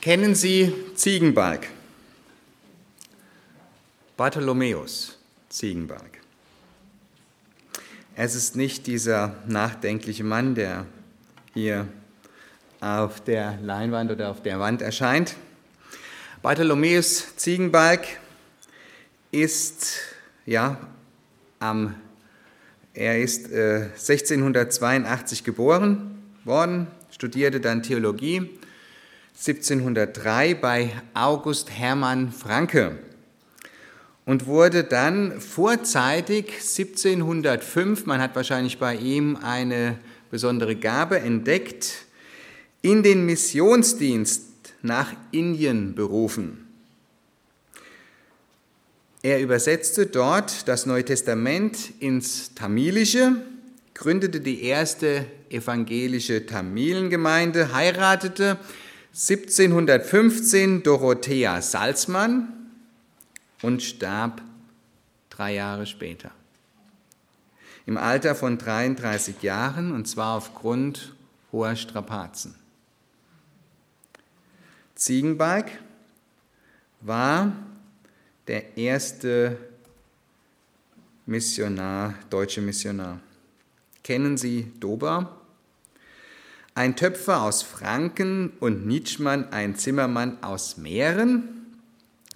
Kennen Sie Ziegenbalg? Bartholomäus Ziegenbalg. Es ist nicht dieser nachdenkliche Mann, der hier auf der Leinwand oder auf der Wand erscheint. Bartholomäus Ziegenbalg ist, ja, am, er ist äh, 1682 geboren worden, studierte dann Theologie 1703 bei August Hermann Franke und wurde dann vorzeitig 1705, man hat wahrscheinlich bei ihm eine besondere Gabe entdeckt, in den Missionsdienst nach Indien berufen. Er übersetzte dort das Neue Testament ins Tamilische, gründete die erste evangelische Tamilengemeinde, heiratete 1715 Dorothea Salzmann und starb drei Jahre später. Im Alter von 33 Jahren und zwar aufgrund hoher Strapazen. Ziegenbalg war der erste Missionar, deutsche Missionar. Kennen Sie Dober? Ein Töpfer aus Franken und Nitschmann, ein Zimmermann aus Mähren.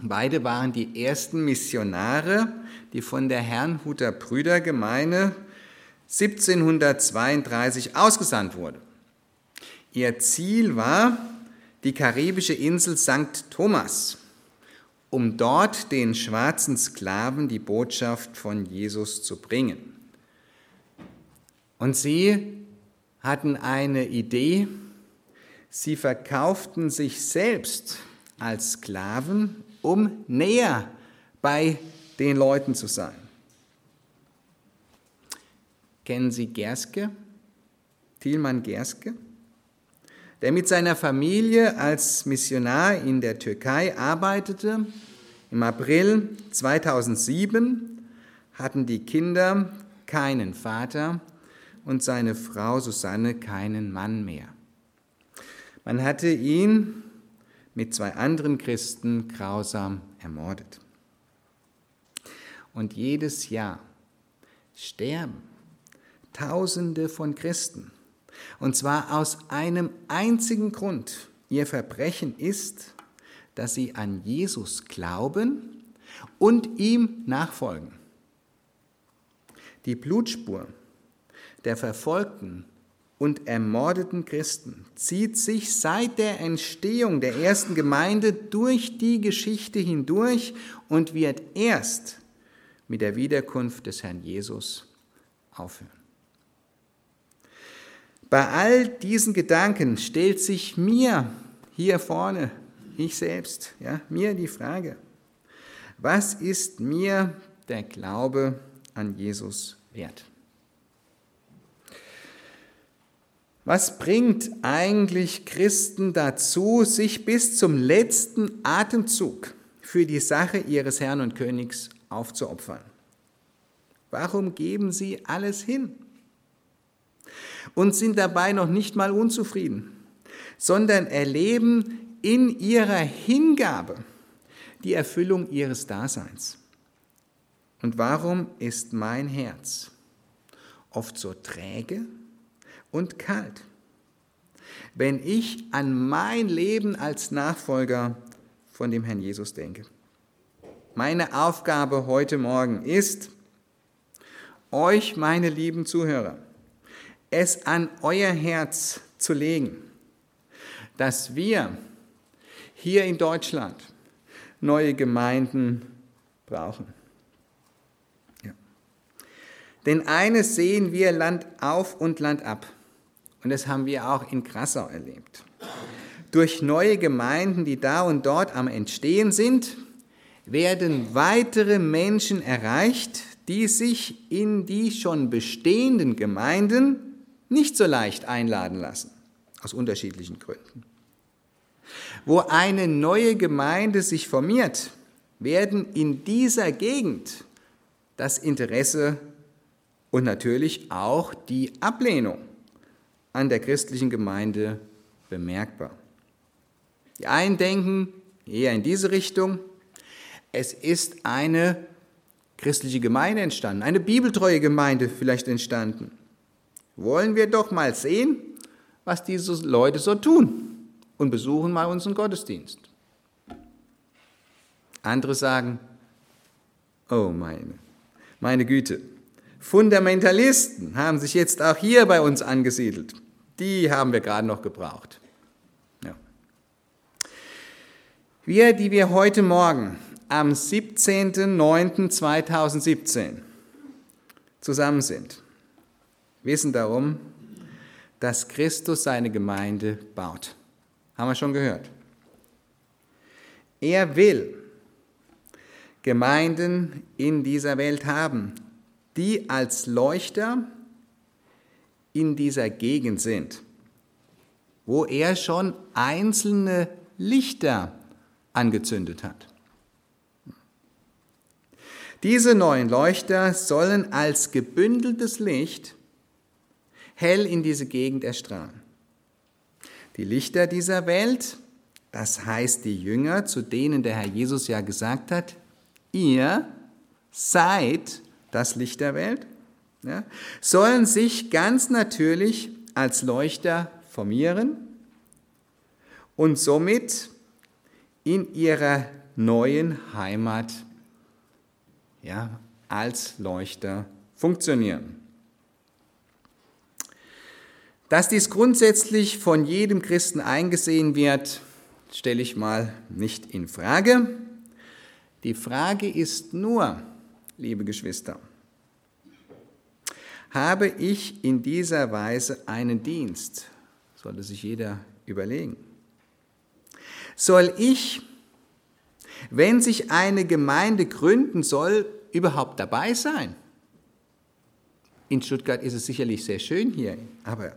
Beide waren die ersten Missionare, die von der Herrnhuter Brüdergemeinde 1732 ausgesandt wurden. Ihr Ziel war die karibische Insel St. Thomas, um dort den schwarzen Sklaven die Botschaft von Jesus zu bringen. Und sie hatten eine Idee, sie verkauften sich selbst als Sklaven, um näher bei den Leuten zu sein. Kennen Sie Gerske? Thielmann Gerske? der mit seiner Familie als Missionar in der Türkei arbeitete. Im April 2007 hatten die Kinder keinen Vater und seine Frau Susanne keinen Mann mehr. Man hatte ihn mit zwei anderen Christen grausam ermordet. Und jedes Jahr sterben Tausende von Christen und zwar aus einem einzigen Grund. Ihr Verbrechen ist, dass sie an Jesus glauben und ihm nachfolgen. Die Blutspur der verfolgten und ermordeten Christen zieht sich seit der Entstehung der ersten Gemeinde durch die Geschichte hindurch und wird erst mit der Wiederkunft des Herrn Jesus aufhören. Bei all diesen Gedanken stellt sich mir hier vorne, ich selbst, ja, mir die Frage, was ist mir der Glaube an Jesus wert? Was bringt eigentlich Christen dazu, sich bis zum letzten Atemzug für die Sache ihres Herrn und Königs aufzuopfern? Warum geben sie alles hin? und sind dabei noch nicht mal unzufrieden, sondern erleben in ihrer Hingabe die Erfüllung ihres Daseins. Und warum ist mein Herz oft so träge und kalt, wenn ich an mein Leben als Nachfolger von dem Herrn Jesus denke? Meine Aufgabe heute Morgen ist, euch, meine lieben Zuhörer, es an euer Herz zu legen, dass wir hier in Deutschland neue Gemeinden brauchen. Ja. Denn eines sehen wir Land auf und Land ab. Und das haben wir auch in Krassau erlebt. Durch neue Gemeinden, die da und dort am Entstehen sind, werden weitere Menschen erreicht, die sich in die schon bestehenden Gemeinden nicht so leicht einladen lassen, aus unterschiedlichen Gründen. Wo eine neue Gemeinde sich formiert, werden in dieser Gegend das Interesse und natürlich auch die Ablehnung an der christlichen Gemeinde bemerkbar. Die einen denken eher in diese Richtung. Es ist eine christliche Gemeinde entstanden, eine bibeltreue Gemeinde vielleicht entstanden. Wollen wir doch mal sehen, was diese Leute so tun und besuchen mal unseren Gottesdienst. Andere sagen, oh meine, meine Güte, Fundamentalisten haben sich jetzt auch hier bei uns angesiedelt. Die haben wir gerade noch gebraucht. Ja. Wir, die wir heute Morgen am 17.09.2017 zusammen sind, wissen darum, dass Christus seine Gemeinde baut. Haben wir schon gehört. Er will Gemeinden in dieser Welt haben, die als Leuchter in dieser Gegend sind, wo er schon einzelne Lichter angezündet hat. Diese neuen Leuchter sollen als gebündeltes Licht hell in diese Gegend erstrahlen. Die Lichter dieser Welt, das heißt die Jünger, zu denen der Herr Jesus ja gesagt hat, ihr seid das Licht der Welt, ja, sollen sich ganz natürlich als Leuchter formieren und somit in ihrer neuen Heimat ja, als Leuchter funktionieren. Dass dies grundsätzlich von jedem Christen eingesehen wird, stelle ich mal nicht in Frage. Die Frage ist nur, liebe Geschwister, habe ich in dieser Weise einen Dienst? Sollte sich jeder überlegen. Soll ich wenn sich eine Gemeinde gründen soll, überhaupt dabei sein. In Stuttgart ist es sicherlich sehr schön hier, aber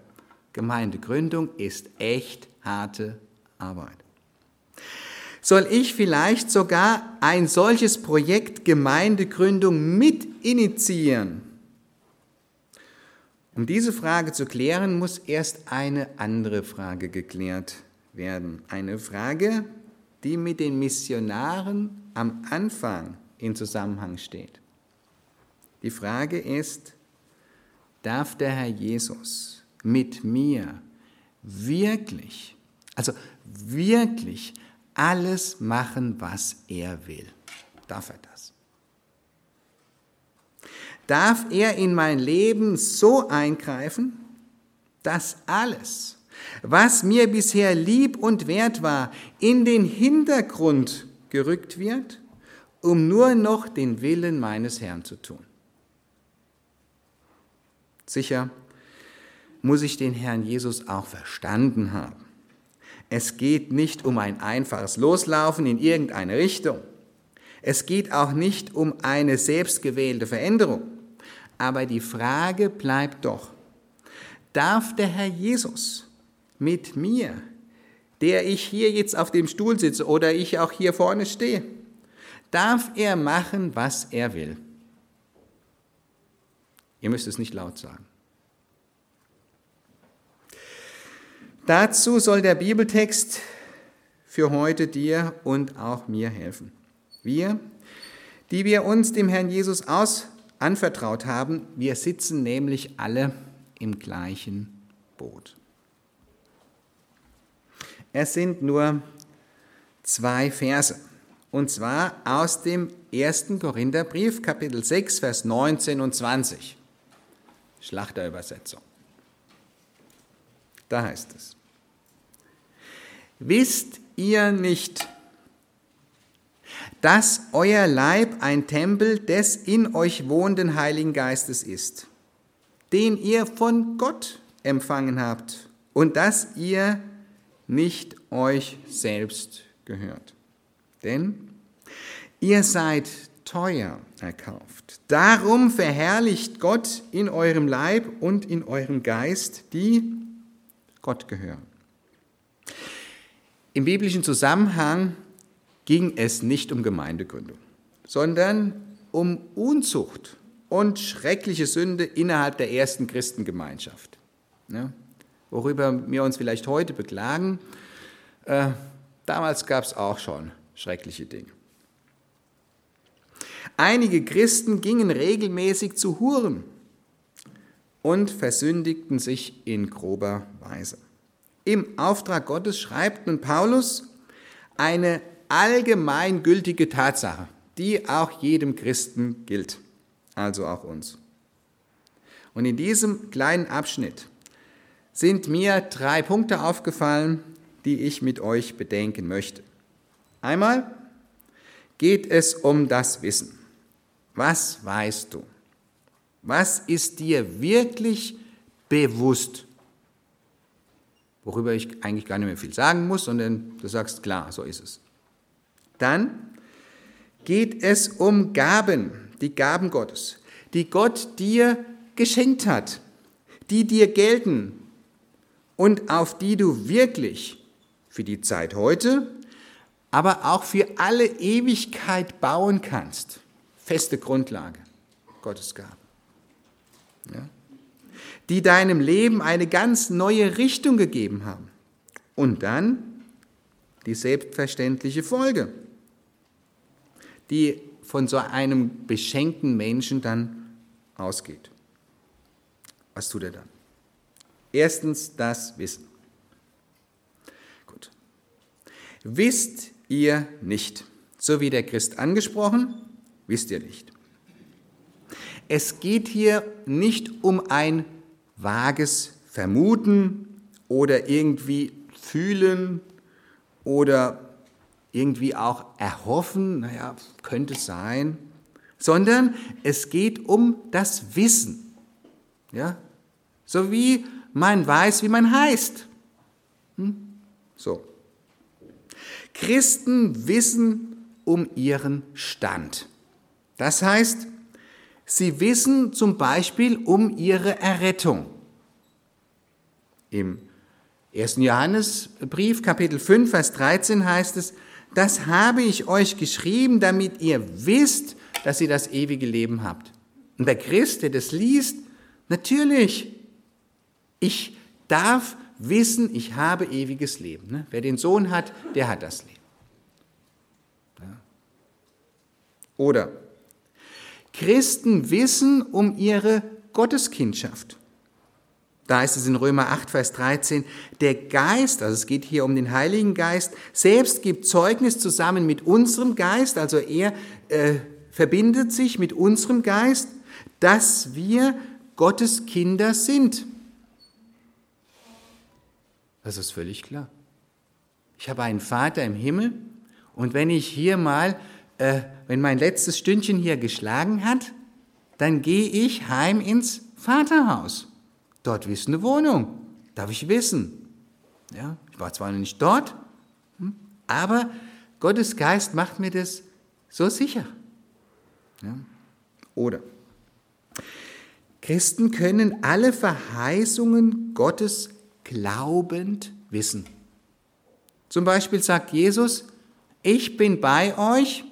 Gemeindegründung ist echt harte Arbeit. Soll ich vielleicht sogar ein solches Projekt Gemeindegründung mit initiieren? Um diese Frage zu klären, muss erst eine andere Frage geklärt werden. Eine Frage, die mit den Missionaren am Anfang in Zusammenhang steht. Die Frage ist, darf der Herr Jesus mit mir wirklich, also wirklich alles machen, was er will? Darf er das? Darf er in mein Leben so eingreifen, dass alles, was mir bisher lieb und wert war, in den Hintergrund gerückt wird, um nur noch den Willen meines Herrn zu tun. Sicher muss ich den Herrn Jesus auch verstanden haben. Es geht nicht um ein einfaches Loslaufen in irgendeine Richtung. Es geht auch nicht um eine selbstgewählte Veränderung. Aber die Frage bleibt doch, darf der Herr Jesus mit mir, der ich hier jetzt auf dem Stuhl sitze oder ich auch hier vorne stehe, darf er machen, was er will. Ihr müsst es nicht laut sagen. Dazu soll der Bibeltext für heute dir und auch mir helfen. Wir, die wir uns dem Herrn Jesus aus anvertraut haben, wir sitzen nämlich alle im gleichen Boot. Es sind nur zwei Verse. Und zwar aus dem 1. Korintherbrief, Kapitel 6, Vers 19 und 20. Schlachterübersetzung. Da heißt es. Wisst ihr nicht, dass euer Leib ein Tempel des in euch wohnenden Heiligen Geistes ist, den ihr von Gott empfangen habt und dass ihr nicht euch selbst gehört. Denn ihr seid teuer erkauft. Darum verherrlicht Gott in eurem Leib und in eurem Geist, die Gott gehören. Im biblischen Zusammenhang ging es nicht um Gemeindegründung, sondern um Unzucht und schreckliche Sünde innerhalb der ersten Christengemeinschaft. Ja, worüber wir uns vielleicht heute beklagen, äh, Damals gab es auch schon schreckliche Dinge. Einige Christen gingen regelmäßig zu Huren und versündigten sich in grober Weise. Im Auftrag Gottes schreibt nun Paulus eine allgemeingültige Tatsache, die auch jedem Christen gilt, also auch uns. Und in diesem kleinen Abschnitt sind mir drei Punkte aufgefallen, die ich mit euch bedenken möchte. Einmal geht es um das Wissen. Was weißt du? Was ist dir wirklich bewusst? Worüber ich eigentlich gar nicht mehr viel sagen muss, sondern du sagst, klar, so ist es. Dann geht es um Gaben, die Gaben Gottes, die Gott dir geschenkt hat, die dir gelten und auf die du wirklich für die Zeit heute, aber auch für alle Ewigkeit bauen kannst. Feste Grundlage, Gottes Gaben. Ja? Die deinem Leben eine ganz neue Richtung gegeben haben. Und dann die selbstverständliche Folge, die von so einem beschenkten Menschen dann ausgeht. Was tut er dann? Erstens das Wissen. Gut. Wisst ihr nicht, so wie der Christ angesprochen, wisst ihr nicht. Es geht hier nicht um ein vages Vermuten oder irgendwie fühlen oder irgendwie auch erhoffen, naja, könnte sein, sondern es geht um das Wissen. Ja? So wie man weiß, wie man heißt. Hm? So. Christen wissen um ihren Stand. Das heißt, sie wissen zum Beispiel um ihre Errettung. Im 1. Johannesbrief, Kapitel 5, Vers 13 heißt es, das habe ich euch geschrieben, damit ihr wisst, dass ihr das ewige Leben habt. Und der Christ, der das liest, natürlich, ich darf wissen, ich habe ewiges Leben. Ne? Wer den Sohn hat, der hat das Leben. Oder Christen wissen um ihre Gotteskindschaft. Da ist es in Römer 8, Vers 13, der Geist, also es geht hier um den Heiligen Geist, selbst gibt Zeugnis zusammen mit unserem Geist, also er äh, verbindet sich mit unserem Geist, dass wir Gottes Kinder sind. Das ist völlig klar. Ich habe einen Vater im Himmel und wenn ich hier mal äh, wenn mein letztes Stündchen hier geschlagen hat, dann gehe ich heim ins Vaterhaus. Dort ist eine Wohnung. Darf ich wissen. Ja, ich war zwar noch nicht dort, hm, aber Gottes Geist macht mir das so sicher. Ja. Oder Christen können alle Verheißungen Gottes glaubend wissen. Zum Beispiel sagt Jesus, ich bin bei euch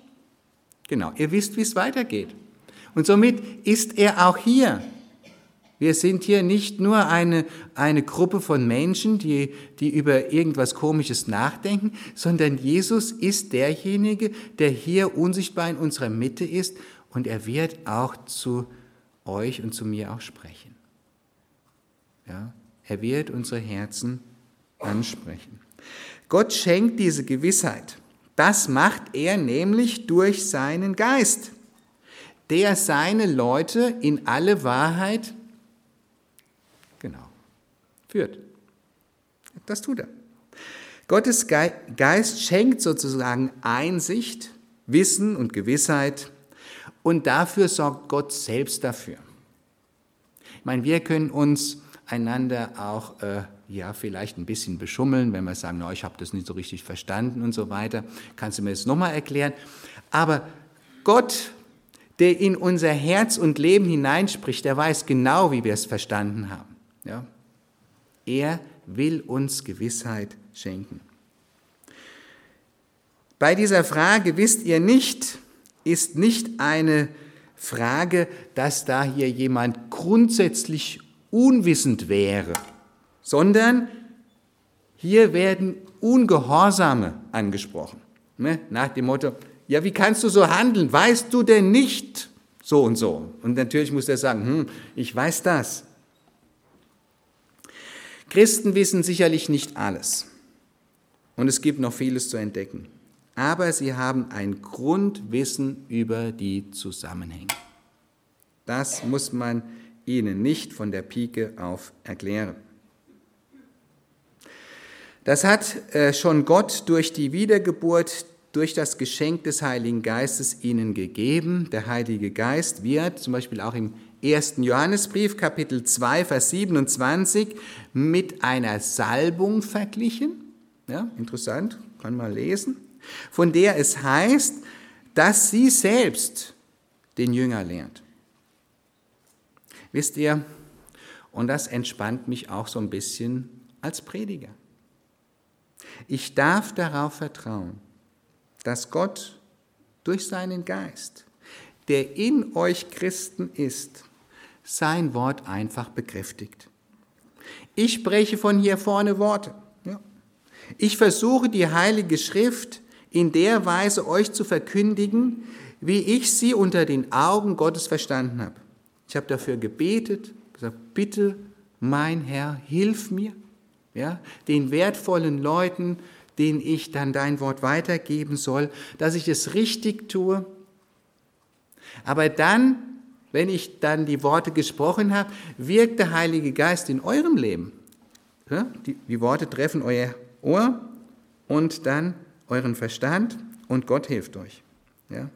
Genau, ihr wisst, wie es weitergeht. Und somit ist er auch hier. Wir sind hier nicht nur eine, eine Gruppe von Menschen, die, die über irgendwas Komisches nachdenken, sondern Jesus ist derjenige, der hier unsichtbar in unserer Mitte ist und er wird auch zu euch und zu mir auch sprechen. Ja, er wird unsere Herzen ansprechen. Gott schenkt diese Gewissheit. Das macht er nämlich durch seinen Geist, der seine Leute in alle Wahrheit führt. Das tut er. Gottes Geist schenkt sozusagen Einsicht, Wissen und Gewissheit und dafür sorgt Gott selbst dafür. Ich meine, wir können uns einander auch äh, ja, vielleicht ein bisschen beschummeln, wenn wir sagen, no, ich habe das nicht so richtig verstanden und so weiter. Kannst du mir das nochmal erklären? Aber Gott, der in unser Herz und Leben hineinspricht, der weiß genau, wie wir es verstanden haben. Ja? Er will uns Gewissheit schenken. Bei dieser Frage, wisst ihr nicht, ist nicht eine Frage, dass da hier jemand grundsätzlich unwissend wäre sondern Hier werden Ungehorsame angesprochen. Ne? Nach dem Motto, ja, wie kannst du so handeln? Weißt du denn nicht so und so? Und natürlich muss er sagen, hm, ich weiß das. Christen wissen sicherlich nicht alles. Und es gibt noch vieles zu entdecken. Aber sie haben ein Grundwissen über die Zusammenhänge. Das muss man ihnen nicht von der Pike auf erklären. Das hat äh, schon Gott durch die Wiedergeburt, durch das Geschenk des Heiligen Geistes ihnen gegeben. Der Heilige Geist wird zum Beispiel auch im 1. Johannesbrief, Kapitel 2, Vers 27, mit einer Salbung verglichen. Ja, interessant, kann man lesen. Von der es heißt, dass sie selbst den Jünger lernt. Wisst ihr, und das entspannt mich auch so ein bisschen als Prediger. Ich darf darauf vertrauen, dass Gott durch seinen Geist, der in euch Christen ist, sein Wort einfach bekräftigt. Ich spreche von hier vorne Worte. Ich versuche die Heilige Schrift in der Weise euch zu verkündigen, wie ich sie unter den Augen Gottes verstanden habe. Ich habe dafür gebetet, gesagt, bitte, mein Herr, hilf mir, ja, den wertvollen Leuten, denen ich dann dein Wort weitergeben soll, dass ich es richtig tue. Aber dann, wenn ich dann die Worte gesprochen habe, wirkt der Heilige Geist in eurem Leben. Die, die Worte treffen euer Ohr und dann euren Verstand und Gott hilft euch. Ja.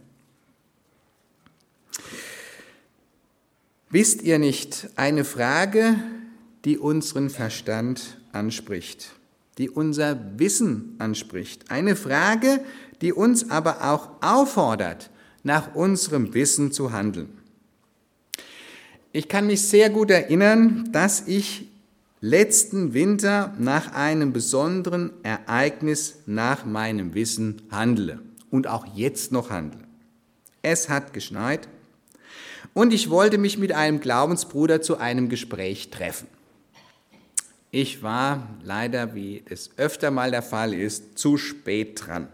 Wisst ihr nicht, eine Frage, die unseren Verstand anspricht, die unser Wissen anspricht, eine Frage, die uns aber auch auffordert, nach unserem Wissen zu handeln. Ich kann mich sehr gut erinnern, dass ich letzten Winter nach einem besonderen Ereignis nach meinem Wissen handle und auch jetzt noch handle. Es hat geschneit und ich wollte mich mit einem Glaubensbruder zu einem Gespräch treffen. Ich war leider, wie es öfter mal der Fall ist, zu spät dran.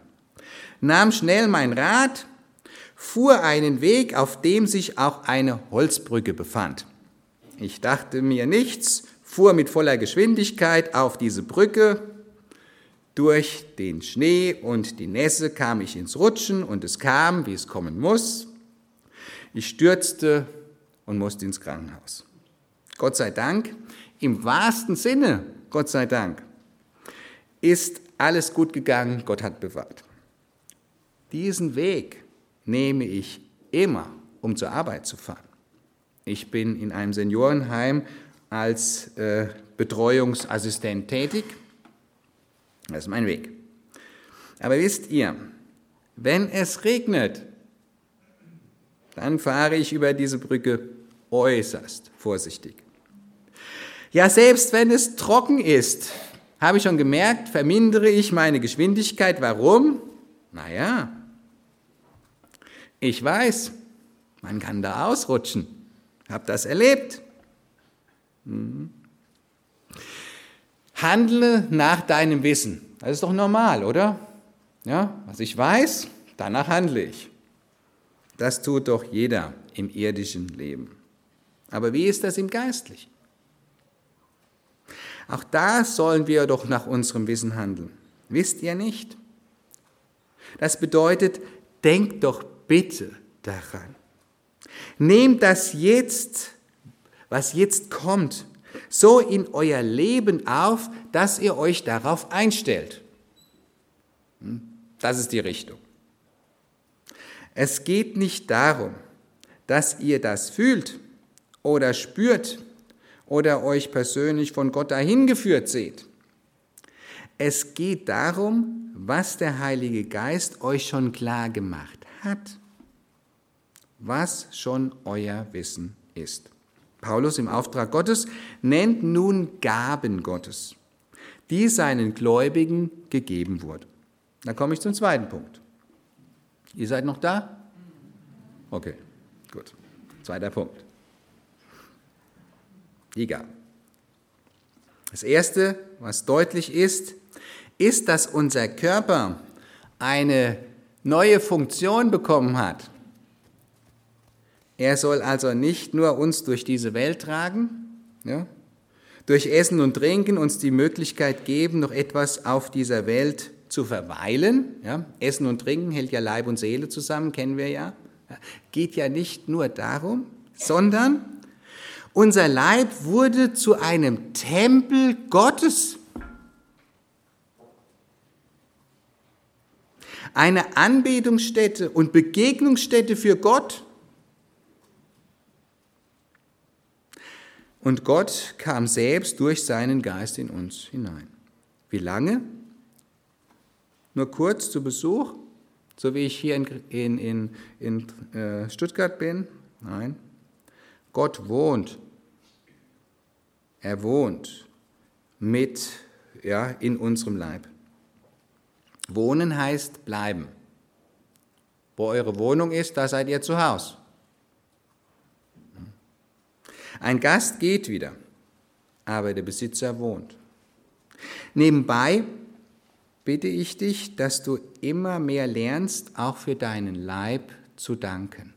Nahm schnell mein Rad, fuhr einen Weg, auf dem sich auch eine Holzbrücke befand. Ich dachte mir nichts, fuhr mit voller Geschwindigkeit auf diese Brücke. Durch den Schnee und die Nässe kam ich ins Rutschen und es kam, wie es kommen muss. Ich stürzte und musste ins Krankenhaus. Gott sei Dank, im wahrsten Sinne, Gott sei Dank, ist alles gut gegangen, Gott hat bewahrt. Diesen Weg nehme ich immer, um zur Arbeit zu fahren. Ich bin in einem Seniorenheim als äh, Betreuungsassistent tätig. Das ist mein Weg. Aber wisst ihr, wenn es regnet, dann fahre ich über diese Brücke äußerst vorsichtig. Ja, selbst wenn es trocken ist, habe ich schon gemerkt, vermindere ich meine Geschwindigkeit. Warum? Naja, ich weiß, man kann da ausrutschen. Hab das erlebt. Mhm. Handle nach deinem Wissen. Das ist doch normal, oder? Ja, was ich weiß, danach handle ich. Das tut doch jeder im irdischen Leben. Aber wie ist das im Geistlichen? Auch da sollen wir doch nach unserem Wissen handeln. Wisst ihr nicht? Das bedeutet, denkt doch bitte daran. Nehmt das jetzt, was jetzt kommt, so in euer Leben auf, dass ihr euch darauf einstellt. Hm? Das ist die Richtung. Es geht nicht darum, dass ihr das fühlt oder spürt oder euch persönlich von Gott dahin geführt seht. Es geht darum, was der Heilige Geist euch schon klar gemacht hat, was schon euer Wissen ist. Paulus im Auftrag Gottes nennt nun Gaben Gottes, die seinen Gläubigen gegeben wurden. Da komme ich zum zweiten Punkt. Ihr seid noch da? Okay, gut. Zweiter Punkt. Die Gaben. Das Erste, was deutlich ist, ist, dass unser Körper eine neue Funktion bekommen hat. Er soll also nicht nur uns durch diese Welt tragen, ja, durch Essen und Trinken uns die Möglichkeit geben, noch etwas auf dieser Welt zu verweilen. Ja. Essen und Trinken hält ja Leib und Seele zusammen, kennen wir ja. Geht ja nicht nur darum, sondern unser Leib wurde zu einem Tempel Gottes. Eine Anbetungsstätte und Begegnungsstätte für Gott. Und Gott kam selbst durch seinen Geist in uns hinein. Wie lange? Nur kurz zu Besuch, so wie ich hier in, in, in, in äh, Stuttgart bin? Nein. Gott wohnt. Er wohnt mit, ja, in unserem Leib. Wohnen heißt bleiben. Wo eure Wohnung ist, da seid ihr zu Hause. Ein Gast geht wieder, aber der Besitzer wohnt. Nebenbei bitte ich dich, dass du immer mehr lernst, auch für deinen Leib zu danken.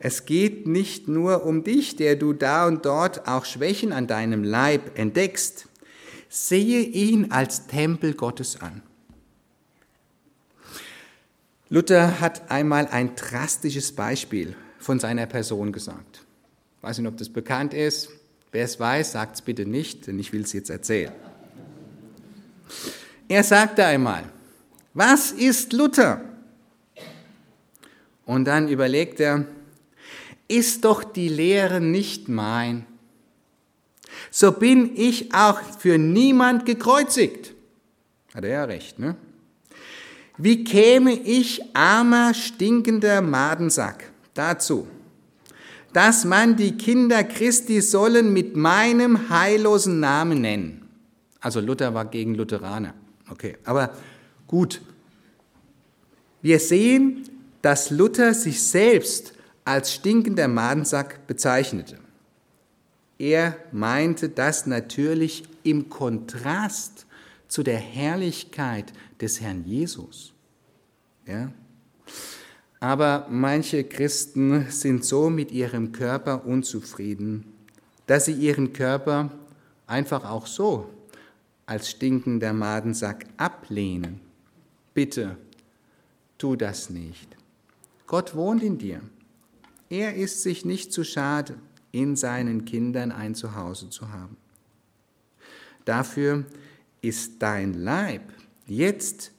Es geht nicht nur um dich, der du da und dort auch Schwächen an deinem Leib entdeckst. Sehe ihn als Tempel Gottes an. Luther hat einmal ein drastisches Beispiel von seiner Person gesagt. Ich weiß nicht, ob das bekannt ist. Wer es weiß, sagt es bitte nicht, denn ich will es jetzt erzählen. Er sagte einmal, was ist Luther? Und dann überlegt er, ist doch die Lehre nicht mein, so bin ich auch für niemand gekreuzigt. Hat er ja recht, ne? Wie käme ich, armer, stinkender Madensack, dazu, dass man die Kinder Christi sollen mit meinem heillosen Namen nennen. Also Luther war gegen Lutheraner. Okay, aber gut. Wir sehen, dass Luther sich selbst als stinkender Madensack bezeichnete. Er meinte das natürlich im Kontrast zu der Herrlichkeit des Herrn Jesus. Ja? Aber manche Christen sind so mit ihrem Körper unzufrieden, dass sie ihren Körper einfach auch so als stinkender Madensack ablehnen. Bitte, tu das nicht. Gott wohnt in dir. Er ist sich nicht zu schade, in seinen Kindern ein Zuhause zu haben. Dafür ist dein Leib jetzt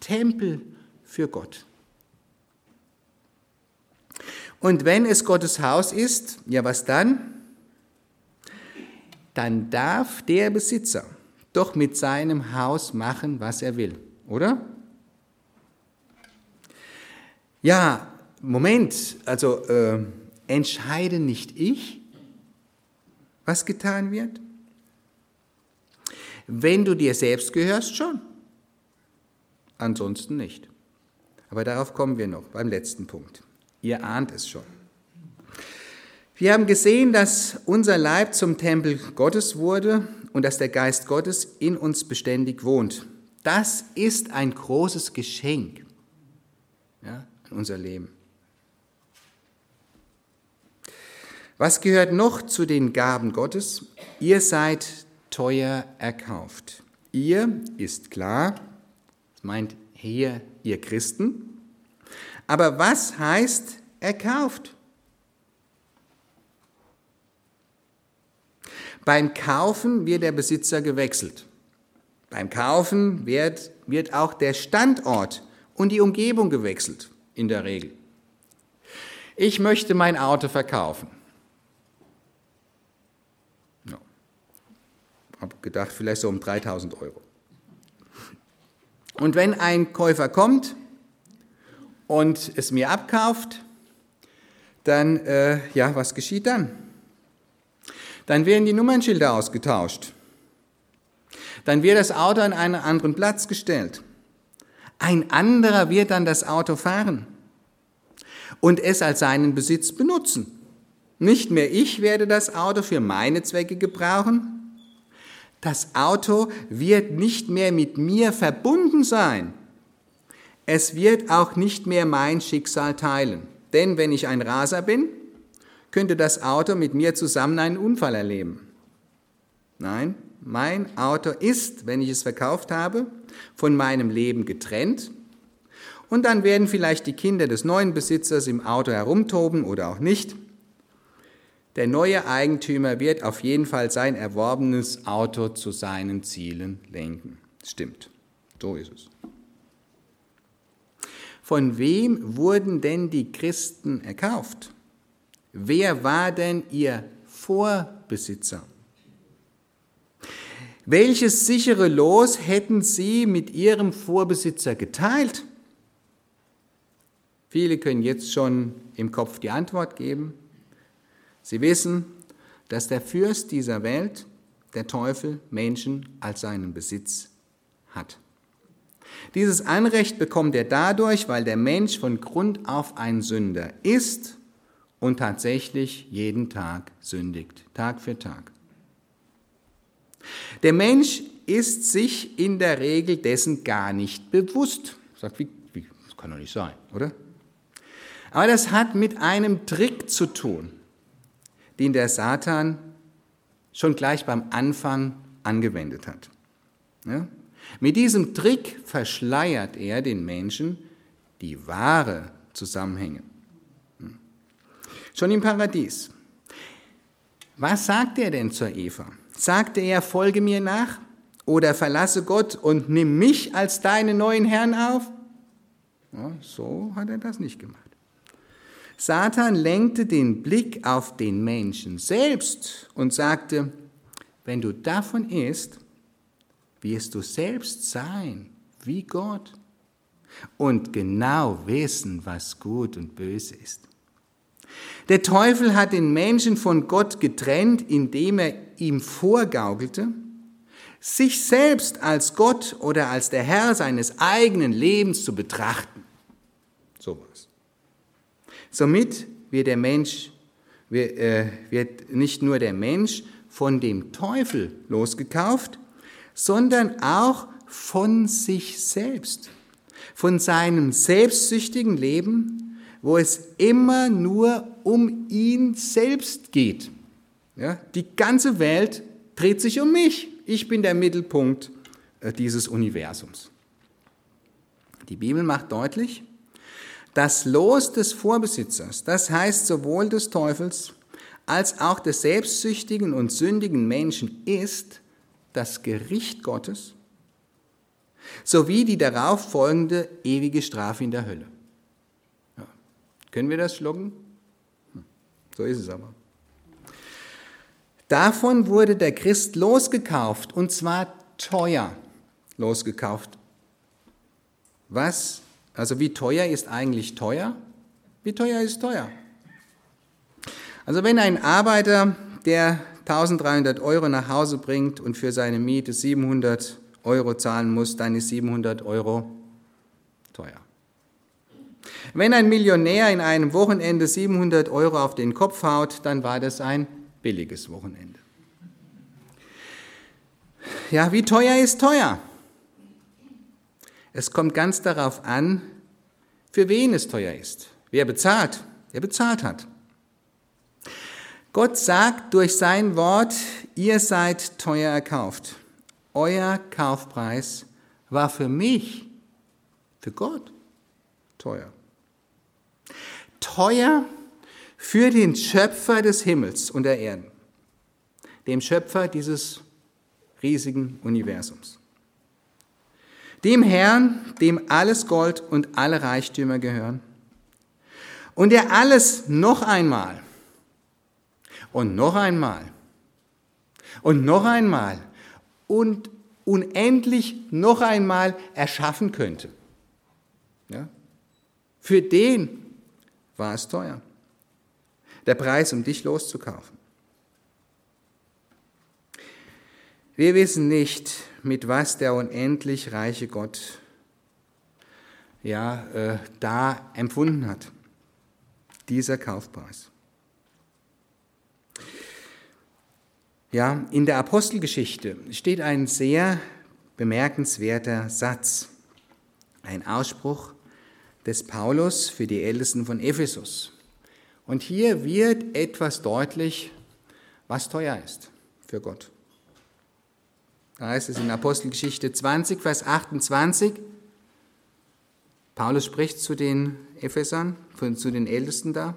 Tempel für Gott. Und wenn es Gottes Haus ist, ja was dann? Dann darf der Besitzer doch mit seinem Haus machen, was er will, oder? Ja, Moment, also äh, entscheide nicht ich, was getan wird? Wenn du dir selbst gehörst, schon. Ansonsten nicht. Aber darauf kommen wir noch beim letzten Punkt. Ihr ahnt es schon. Wir haben gesehen, dass unser Leib zum Tempel Gottes wurde und dass der Geist Gottes in uns beständig wohnt. Das ist ein großes Geschenk ja, in unser Leben. Was gehört noch zu den Gaben Gottes? Ihr seid teuer erkauft. Ihr ist klar, das meint hier ihr Christen. Aber was heißt erkauft? Beim Kaufen wird der Besitzer gewechselt. Beim Kaufen wird, wird auch der Standort und die Umgebung gewechselt, in der Regel. Ich möchte mein Auto verkaufen. Habe gedacht, vielleicht so um 3000 Euro. Und wenn ein Käufer kommt und es mir abkauft, dann, äh, ja, was geschieht dann? Dann werden die Nummernschilder ausgetauscht. Dann wird das Auto an einen anderen Platz gestellt. Ein anderer wird dann das Auto fahren und es als seinen Besitz benutzen. Nicht mehr ich werde das Auto für meine Zwecke gebrauchen, Das Auto wird nicht mehr mit mir verbunden sein. Es wird auch nicht mehr mein Schicksal teilen. Denn wenn ich ein Raser bin, könnte das Auto mit mir zusammen einen Unfall erleben. Nein, mein Auto ist, wenn ich es verkauft habe, von meinem Leben getrennt. Und dann werden vielleicht die Kinder des neuen Besitzers im Auto herumtoben oder auch nicht. Der neue Eigentümer wird auf jeden Fall sein erworbenes Auto zu seinen Zielen lenken. Stimmt, so ist es. Von wem wurden denn die Christen erkauft? Wer war denn ihr Vorbesitzer? Welches sichere Los hätten sie mit ihrem Vorbesitzer geteilt? Viele können jetzt schon im Kopf die Antwort geben. Sie wissen, dass der Fürst dieser Welt, der Teufel, Menschen als seinen Besitz hat. Dieses Anrecht bekommt er dadurch, weil der Mensch von Grund auf ein Sünder ist und tatsächlich jeden Tag sündigt, Tag für Tag. Der Mensch ist sich in der Regel dessen gar nicht bewusst. Sagt, wie, wie, das kann doch nicht sein, oder? Aber das hat mit einem Trick zu tun den der Satan schon gleich beim Anfang angewendet hat. Ja? Mit diesem Trick verschleiert er den Menschen die wahre Zusammenhänge. Hm. Schon im Paradies. Was sagt er denn zur Eva? Sagte er, folge mir nach oder verlasse Gott und nimm mich als deinen neuen Herrn auf? Ja, so hat er das nicht gemacht. Satan lenkte den Blick auf den Menschen selbst und sagte, wenn du davon isst, wirst du selbst sein wie Gott und genau wissen, was gut und böse ist. Der Teufel hat den Menschen von Gott getrennt, indem er ihm vorgaukelte, sich selbst als Gott oder als der Herr seines eigenen Lebens zu betrachten. Somit wird der Mensch, äh, wird nicht nur der Mensch von dem Teufel losgekauft, sondern auch von sich selbst, von seinem selbstsüchtigen Leben, wo es immer nur um ihn selbst geht. Ja, die ganze Welt dreht sich um mich. Ich bin der Mittelpunkt äh, dieses Universums. Die Bibel macht deutlich, das Los des Vorbesitzers, das heißt sowohl des Teufels als auch des selbstsüchtigen und sündigen Menschen, ist das Gericht Gottes sowie die darauf folgende ewige Strafe in der Hölle. Ja. Können wir das schlucken? Hm. So ist es aber. Davon wurde der Christ losgekauft und zwar teuer losgekauft. Was also wie teuer ist eigentlich teuer? Wie teuer ist teuer? Also wenn ein Arbeiter, der 1300 Euro nach Hause bringt und für seine Miete 700 Euro zahlen muss, dann ist 700 Euro teuer. Wenn ein Millionär in einem Wochenende 700 Euro auf den Kopf haut, dann war das ein billiges Wochenende. Ja, wie teuer ist teuer? Es kommt ganz darauf an, für wen es teuer ist. Wer bezahlt? Wer bezahlt hat. Gott sagt durch sein Wort, ihr seid teuer erkauft. Euer Kaufpreis war für mich, für Gott, teuer. Teuer für den Schöpfer des Himmels und der Erde, dem Schöpfer dieses riesigen Universums dem Herrn, dem alles Gold und alle Reichtümer gehören, und der alles noch einmal und noch einmal und noch einmal und unendlich noch einmal erschaffen könnte. Ja? Für den war es teuer. Der Preis, um dich loszukaufen. Wir wissen nicht, mit was der unendlich reiche Gott ja, äh, da empfunden hat. Dieser Kaufpreis. Ja, in der Apostelgeschichte steht ein sehr bemerkenswerter Satz, ein Ausspruch des Paulus für die Ältesten von Ephesus. Und hier wird etwas deutlich, was teuer ist für Gott. Da heißt es in Apostelgeschichte 20, Vers 28, Paulus spricht zu den Ephesern, zu den Ältesten da.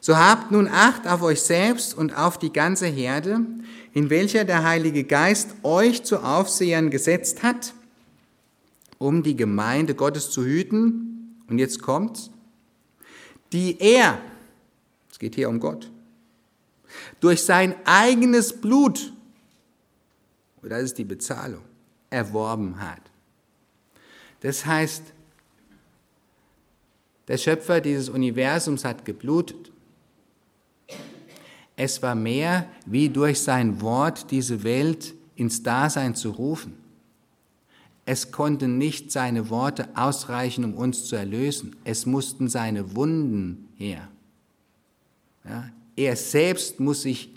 So habt nun Acht auf euch selbst und auf die ganze Herde, in welcher der Heilige Geist euch zu Aufsehern gesetzt hat, um die Gemeinde Gottes zu hüten. Und jetzt kommt's, die er, es geht hier um Gott, durch sein eigenes Blut, und das ist die Bezahlung, erworben hat. Das heißt, der Schöpfer dieses Universums hat geblutet. Es war mehr, wie durch sein Wort diese Welt ins Dasein zu rufen. Es konnten nicht seine Worte ausreichen, um uns zu erlösen. Es mussten seine Wunden her. Ja, er selbst muss sich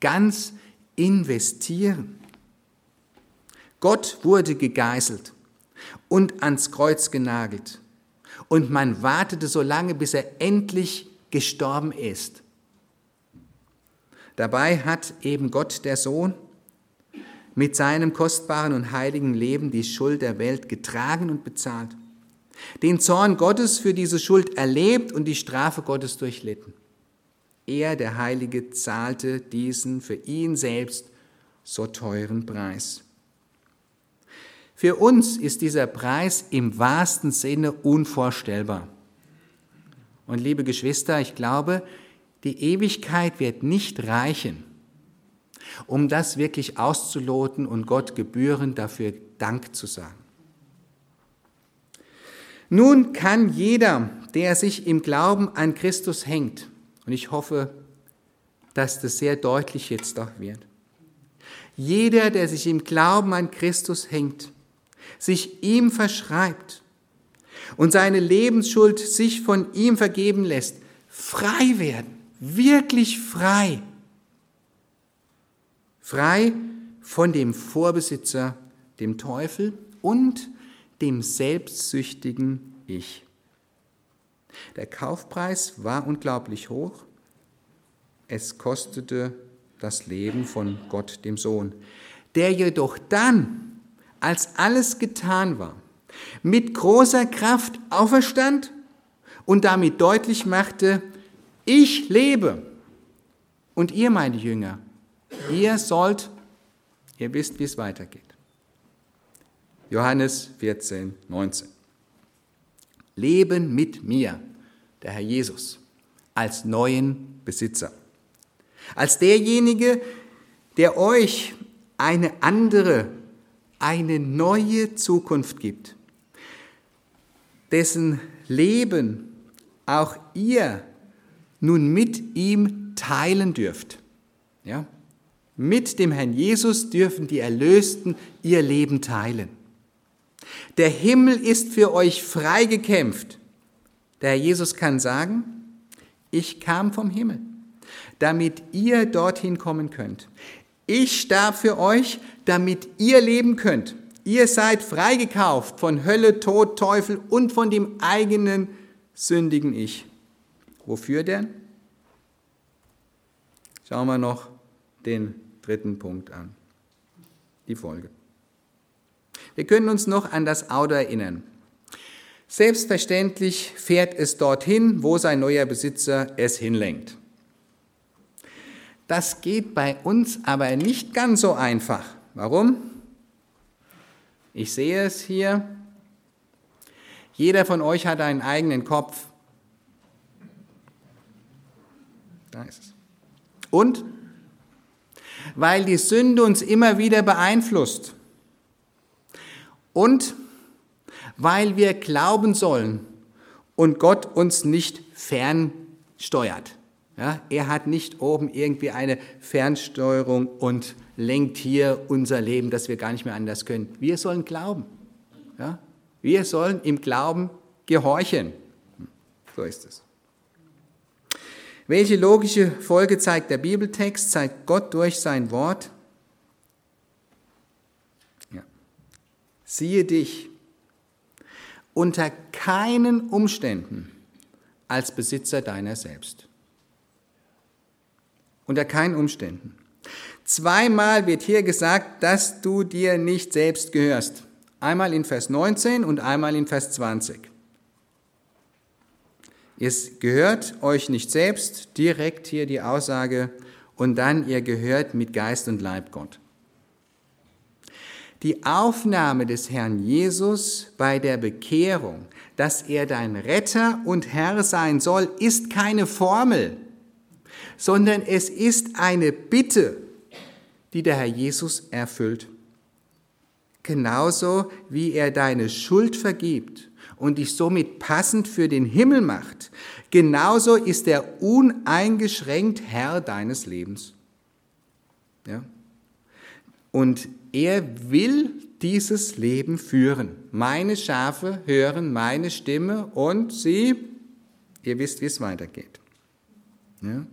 ganz investieren. Gott wurde gegeißelt und ans Kreuz genagelt. Und man wartete so lange, bis er endlich gestorben ist. Dabei hat eben Gott der Sohn mit seinem kostbaren und heiligen Leben die Schuld der Welt getragen und bezahlt, den Zorn Gottes für diese Schuld erlebt und die Strafe Gottes durchlitten. Er, der Heilige, zahlte diesen für ihn selbst so teuren Preis. Für uns ist dieser Preis im wahrsten Sinne unvorstellbar. Und liebe Geschwister, ich glaube, die Ewigkeit wird nicht reichen, um das wirklich auszuloten und Gott gebührend dafür Dank zu sagen. Nun kann jeder, der sich im Glauben an Christus hängt, und ich hoffe, dass das sehr deutlich jetzt doch wird, jeder, der sich im Glauben an Christus hängt, sich ihm verschreibt und seine Lebensschuld sich von ihm vergeben lässt, frei werden wirklich frei. Frei von dem Vorbesitzer, dem Teufel und dem selbstsüchtigen Ich. Der Kaufpreis war unglaublich hoch. Es kostete das Leben von Gott dem Sohn, der jedoch dann, als alles getan war, mit großer Kraft auferstand und damit deutlich machte, ich lebe. Und ihr, meine Jünger, ihr sollt, ihr wisst, wie es weitergeht. Johannes 14, 19. Leben mit mir, der Herr Jesus, als neuen Besitzer. Als derjenige, der euch eine andere, eine neue Zukunft gibt, dessen Leben auch ihr nun mit ihm teilen dürft. Ja? Mit dem Herrn Jesus dürfen die Erlösten ihr Leben teilen. Der Himmel ist für euch freigekämpft. Der Herr Jesus kann sagen, ich kam vom Himmel, damit ihr dorthin kommen könnt. Ich starb für euch, damit ihr leben könnt. Ihr seid freigekauft von Hölle, Tod, Teufel und von dem eigenen sündigen Ich. Wofür denn? Schauen wir noch den dritten Punkt an. Die Folge. Wir können uns noch an das Auto erinnern. Selbstverständlich fährt es dorthin, wo sein neuer Besitzer es hinlenkt. Das geht bei uns aber nicht ganz so einfach. Warum? Ich sehe es hier. Jeder von euch hat einen eigenen Kopf. Da ist es. Und weil die Sünde uns immer wieder beeinflusst. Und weil wir glauben sollen und Gott uns nicht fernsteuert. Ja, er hat nicht oben irgendwie eine Fernsteuerung und lenkt hier unser Leben, dass wir gar nicht mehr anders können. Wir sollen glauben. Ja, wir sollen im Glauben gehorchen. So ist es. Welche logische Folge zeigt der Bibeltext, zeigt Gott durch sein Wort? Ja. Siehe dich unter keinen Umständen als Besitzer deiner selbst. Unter keinen Umständen. Zweimal wird hier gesagt, dass du dir nicht selbst gehörst. Einmal in Vers 19 und einmal in Vers 20. Ihr gehört euch nicht selbst, direkt hier die Aussage, und dann ihr gehört mit Geist und Leib Gott. Die Aufnahme des Herrn Jesus bei der Bekehrung, dass er dein Retter und Herr sein soll, ist keine Formel, sondern es ist eine Bitte, die der Herr Jesus erfüllt. Genauso wie er deine Schuld vergibt und dich somit passend für den Himmel macht, genauso ist er uneingeschränkt Herr deines Lebens. Ja? Und er will dieses Leben führen. Meine Schafe hören meine Stimme und sie, ihr wisst, wie es weitergeht. Ja?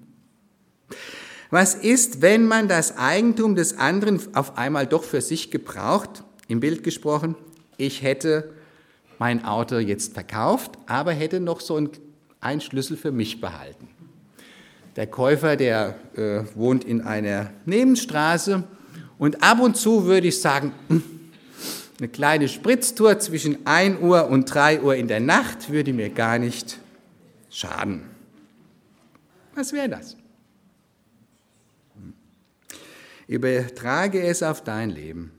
Was ist, wenn man das Eigentum des anderen auf einmal doch für sich gebraucht? Im Bild gesprochen, ich hätte mein Auto jetzt verkauft, aber hätte noch so einen Schlüssel für mich behalten. Der Käufer, der äh, wohnt in einer Nebenstraße und ab und zu würde ich sagen, hm, eine kleine Spritztour zwischen 1 Uhr und 3 Uhr in der Nacht würde mir gar nicht schaden. Was wäre das? Übertrage es auf dein Leben.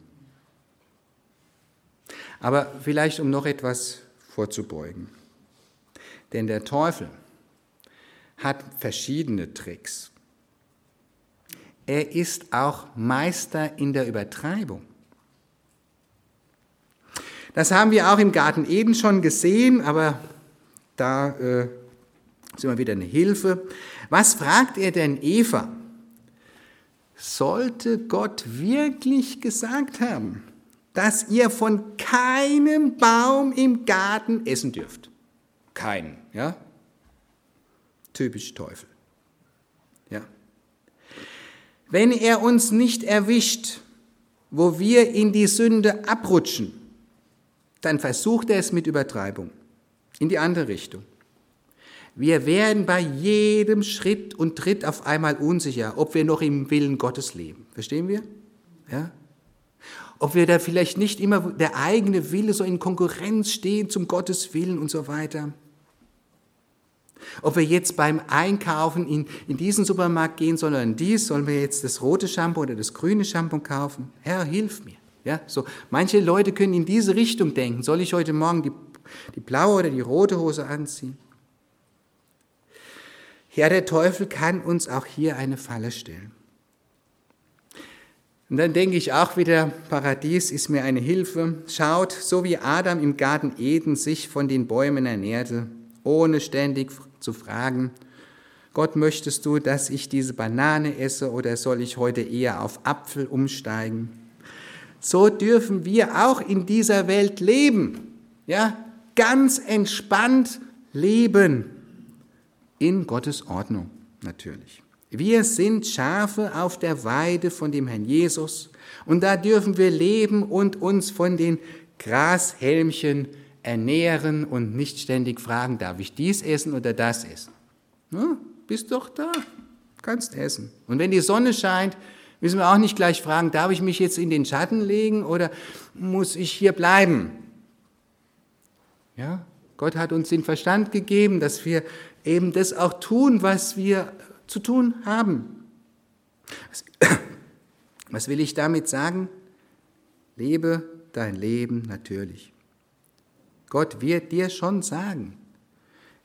Aber vielleicht um noch etwas vorzubeugen. Denn der Teufel hat verschiedene Tricks. Er ist auch Meister in der Übertreibung. Das haben wir auch im Garten Eden schon gesehen, aber da äh, ist immer wieder eine Hilfe. Was fragt er denn Eva? Sollte Gott wirklich gesagt haben, dass ihr von keinem Baum im Garten essen dürft? Keinen, ja? Typisch Teufel. Ja. Wenn er uns nicht erwischt, wo wir in die Sünde abrutschen, dann versucht er es mit Übertreibung in die andere Richtung. Wir werden bei jedem Schritt und Tritt auf einmal unsicher, ob wir noch im Willen Gottes leben. Verstehen wir? Ja? Ob wir da vielleicht nicht immer der eigene Wille so in Konkurrenz stehen zum Gottes Willen und so weiter. Ob wir jetzt beim Einkaufen in, in diesen Supermarkt gehen, sondern in dies, sollen wir jetzt das rote Shampoo oder das grüne Shampoo kaufen? Herr, hilf mir. Ja, so. Manche Leute können in diese Richtung denken. Soll ich heute Morgen die, die blaue oder die rote Hose anziehen? Ja, der Teufel kann uns auch hier eine Falle stellen. Und dann denke ich auch wieder, Paradies ist mir eine Hilfe. Schaut, so wie Adam im Garten Eden sich von den Bäumen ernährte, ohne ständig zu fragen, Gott, möchtest du, dass ich diese Banane esse oder soll ich heute eher auf Apfel umsteigen? So dürfen wir auch in dieser Welt leben. Ja, ganz entspannt leben in Gottes Ordnung natürlich. Wir sind Schafe auf der Weide von dem Herrn Jesus und da dürfen wir leben und uns von den Grashelmchen ernähren und nicht ständig fragen, darf ich dies essen oder das essen? Ja, bist doch da, kannst essen. Und wenn die Sonne scheint, müssen wir auch nicht gleich fragen, darf ich mich jetzt in den Schatten legen oder muss ich hier bleiben? Ja, Gott hat uns den Verstand gegeben, dass wir eben das auch tun, was wir zu tun haben. Was will ich damit sagen? Lebe dein Leben natürlich. Gott wird dir schon sagen,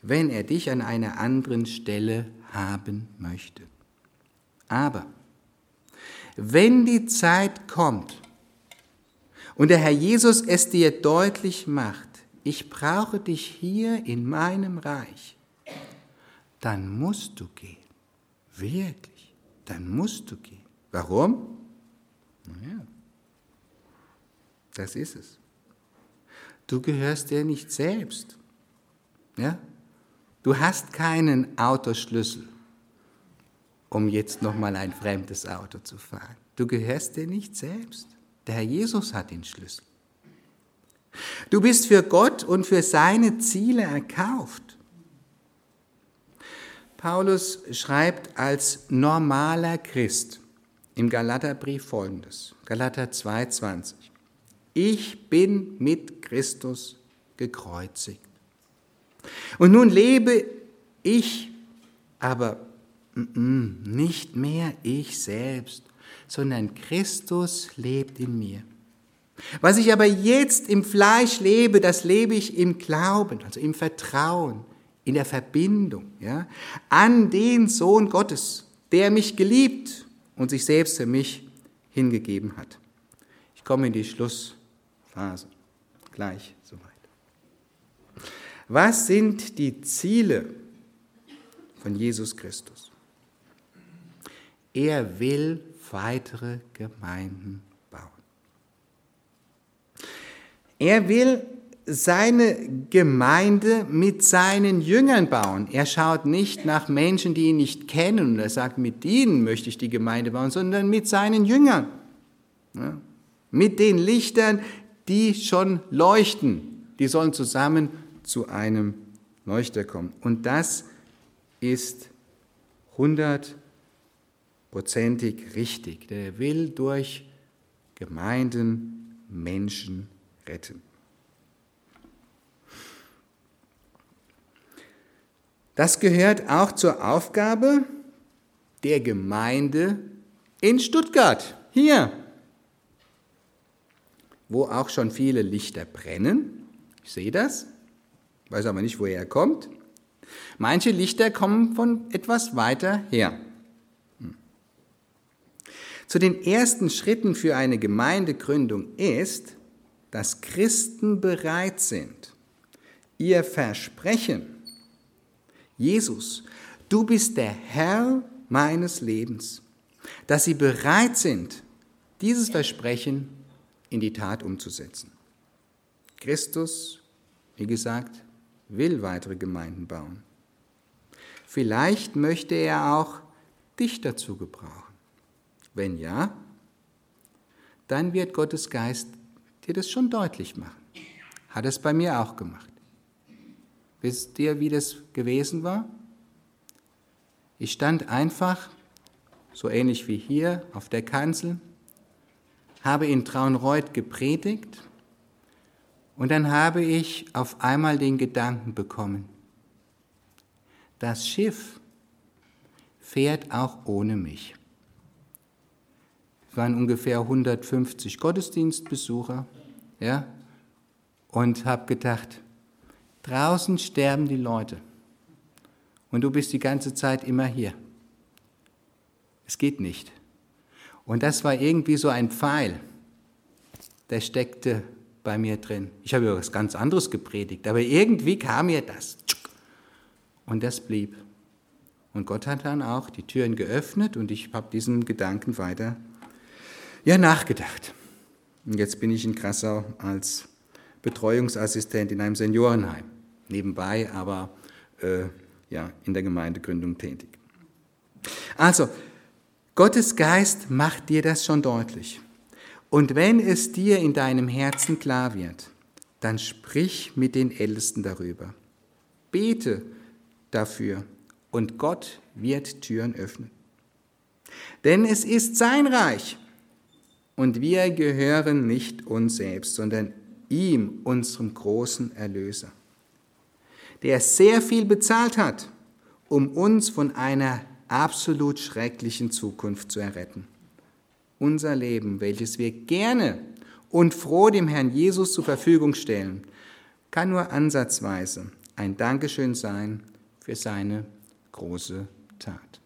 wenn er dich an einer anderen Stelle haben möchte. Aber wenn die Zeit kommt und der Herr Jesus es dir deutlich macht, ich brauche dich hier in meinem Reich, dann musst du gehen. Wirklich, dann musst du gehen. Warum? Naja, das ist es. Du gehörst dir nicht selbst. Ja? Du hast keinen Autoschlüssel um jetzt nochmal ein fremdes Auto zu fahren. Du gehörst dir nicht selbst. Der Herr Jesus hat den Schlüssel. Du bist für Gott und für seine Ziele erkauft. Paulus schreibt als normaler Christ im Galaterbrief folgendes, Galater 2,20. Ich bin mit Christus gekreuzigt. Und nun lebe ich, aber nicht mehr ich selbst, sondern Christus lebt in mir. Was ich aber jetzt im Fleisch lebe, das lebe ich im Glauben, also im Vertrauen, in der Verbindung ja, an den Sohn Gottes, der mich geliebt und sich selbst für mich hingegeben hat. Ich komme in die Schlussphase. Gleich soweit. Was sind die Ziele von Jesus Christus? Er will weitere Gemeinden bauen. Er will seine Gemeinde mit seinen Jüngern bauen. Er schaut nicht nach Menschen, die ihn nicht kennen und er sagt, mit ihnen möchte ich die Gemeinde bauen, sondern mit seinen Jüngern. Ja? Mit den Lichtern, die schon leuchten. Die sollen zusammen zu einem Leuchter kommen. Und das ist 100 prozentig richtig. Der will durch Gemeinden Menschen retten. Das gehört auch zur Aufgabe der Gemeinde in Stuttgart, hier, wo auch schon viele Lichter brennen. Ich sehe das, weiß aber nicht, woher er kommt. Manche Lichter kommen von etwas weiter her. Zu den ersten Schritten für eine Gemeindegründung ist, dass Christen bereit sind, ihr Versprechen, Jesus, du bist der Herr meines Lebens, dass sie bereit sind, dieses Versprechen in die Tat umzusetzen. Christus, wie gesagt, will weitere Gemeinden bauen. Vielleicht möchte er auch dich dazu gebrauchen. Wenn ja, dann wird Gottes Geist dir das schon deutlich machen. Hat es bei mir auch gemacht. Wisst ihr, wie das gewesen war? Ich stand einfach, so ähnlich wie hier, auf der Kanzel, habe in Traunreuth gepredigt und dann habe ich auf einmal den Gedanken bekommen, das Schiff fährt auch ohne mich. Es waren ungefähr 150 Gottesdienstbesucher, ja, und habe gedacht, draußen sterben die Leute und du bist die ganze Zeit immer hier. Es geht nicht. Und das war irgendwie so ein Pfeil, der steckte bei mir drin. Ich habe über was ganz anderes gepredigt, aber irgendwie kam mir das. Und das blieb. Und Gott hat dann auch die Türen geöffnet und ich habe diesen Gedanken weiter ja, nachgedacht. Und jetzt bin ich in Krassau als Betreuungsassistent in einem Seniorenheim. Nebenbei aber äh, ja, in der Gemeindegründung tätig. Also, Gottes Geist macht dir das schon deutlich. Und wenn es dir in deinem Herzen klar wird, dann sprich mit den Ältesten darüber. Bete dafür und Gott wird Türen öffnen. Denn es ist sein Reich und wir gehören nicht uns selbst, sondern ihm, unserem großen Erlöser, der sehr viel bezahlt hat, um uns von einer absolut schrecklichen Zukunft zu erretten. Unser Leben, welches wir gerne und froh dem Herrn Jesus zur Verfügung stellen, kann nur ansatzweise ein Dankeschön sein für seine große Tat.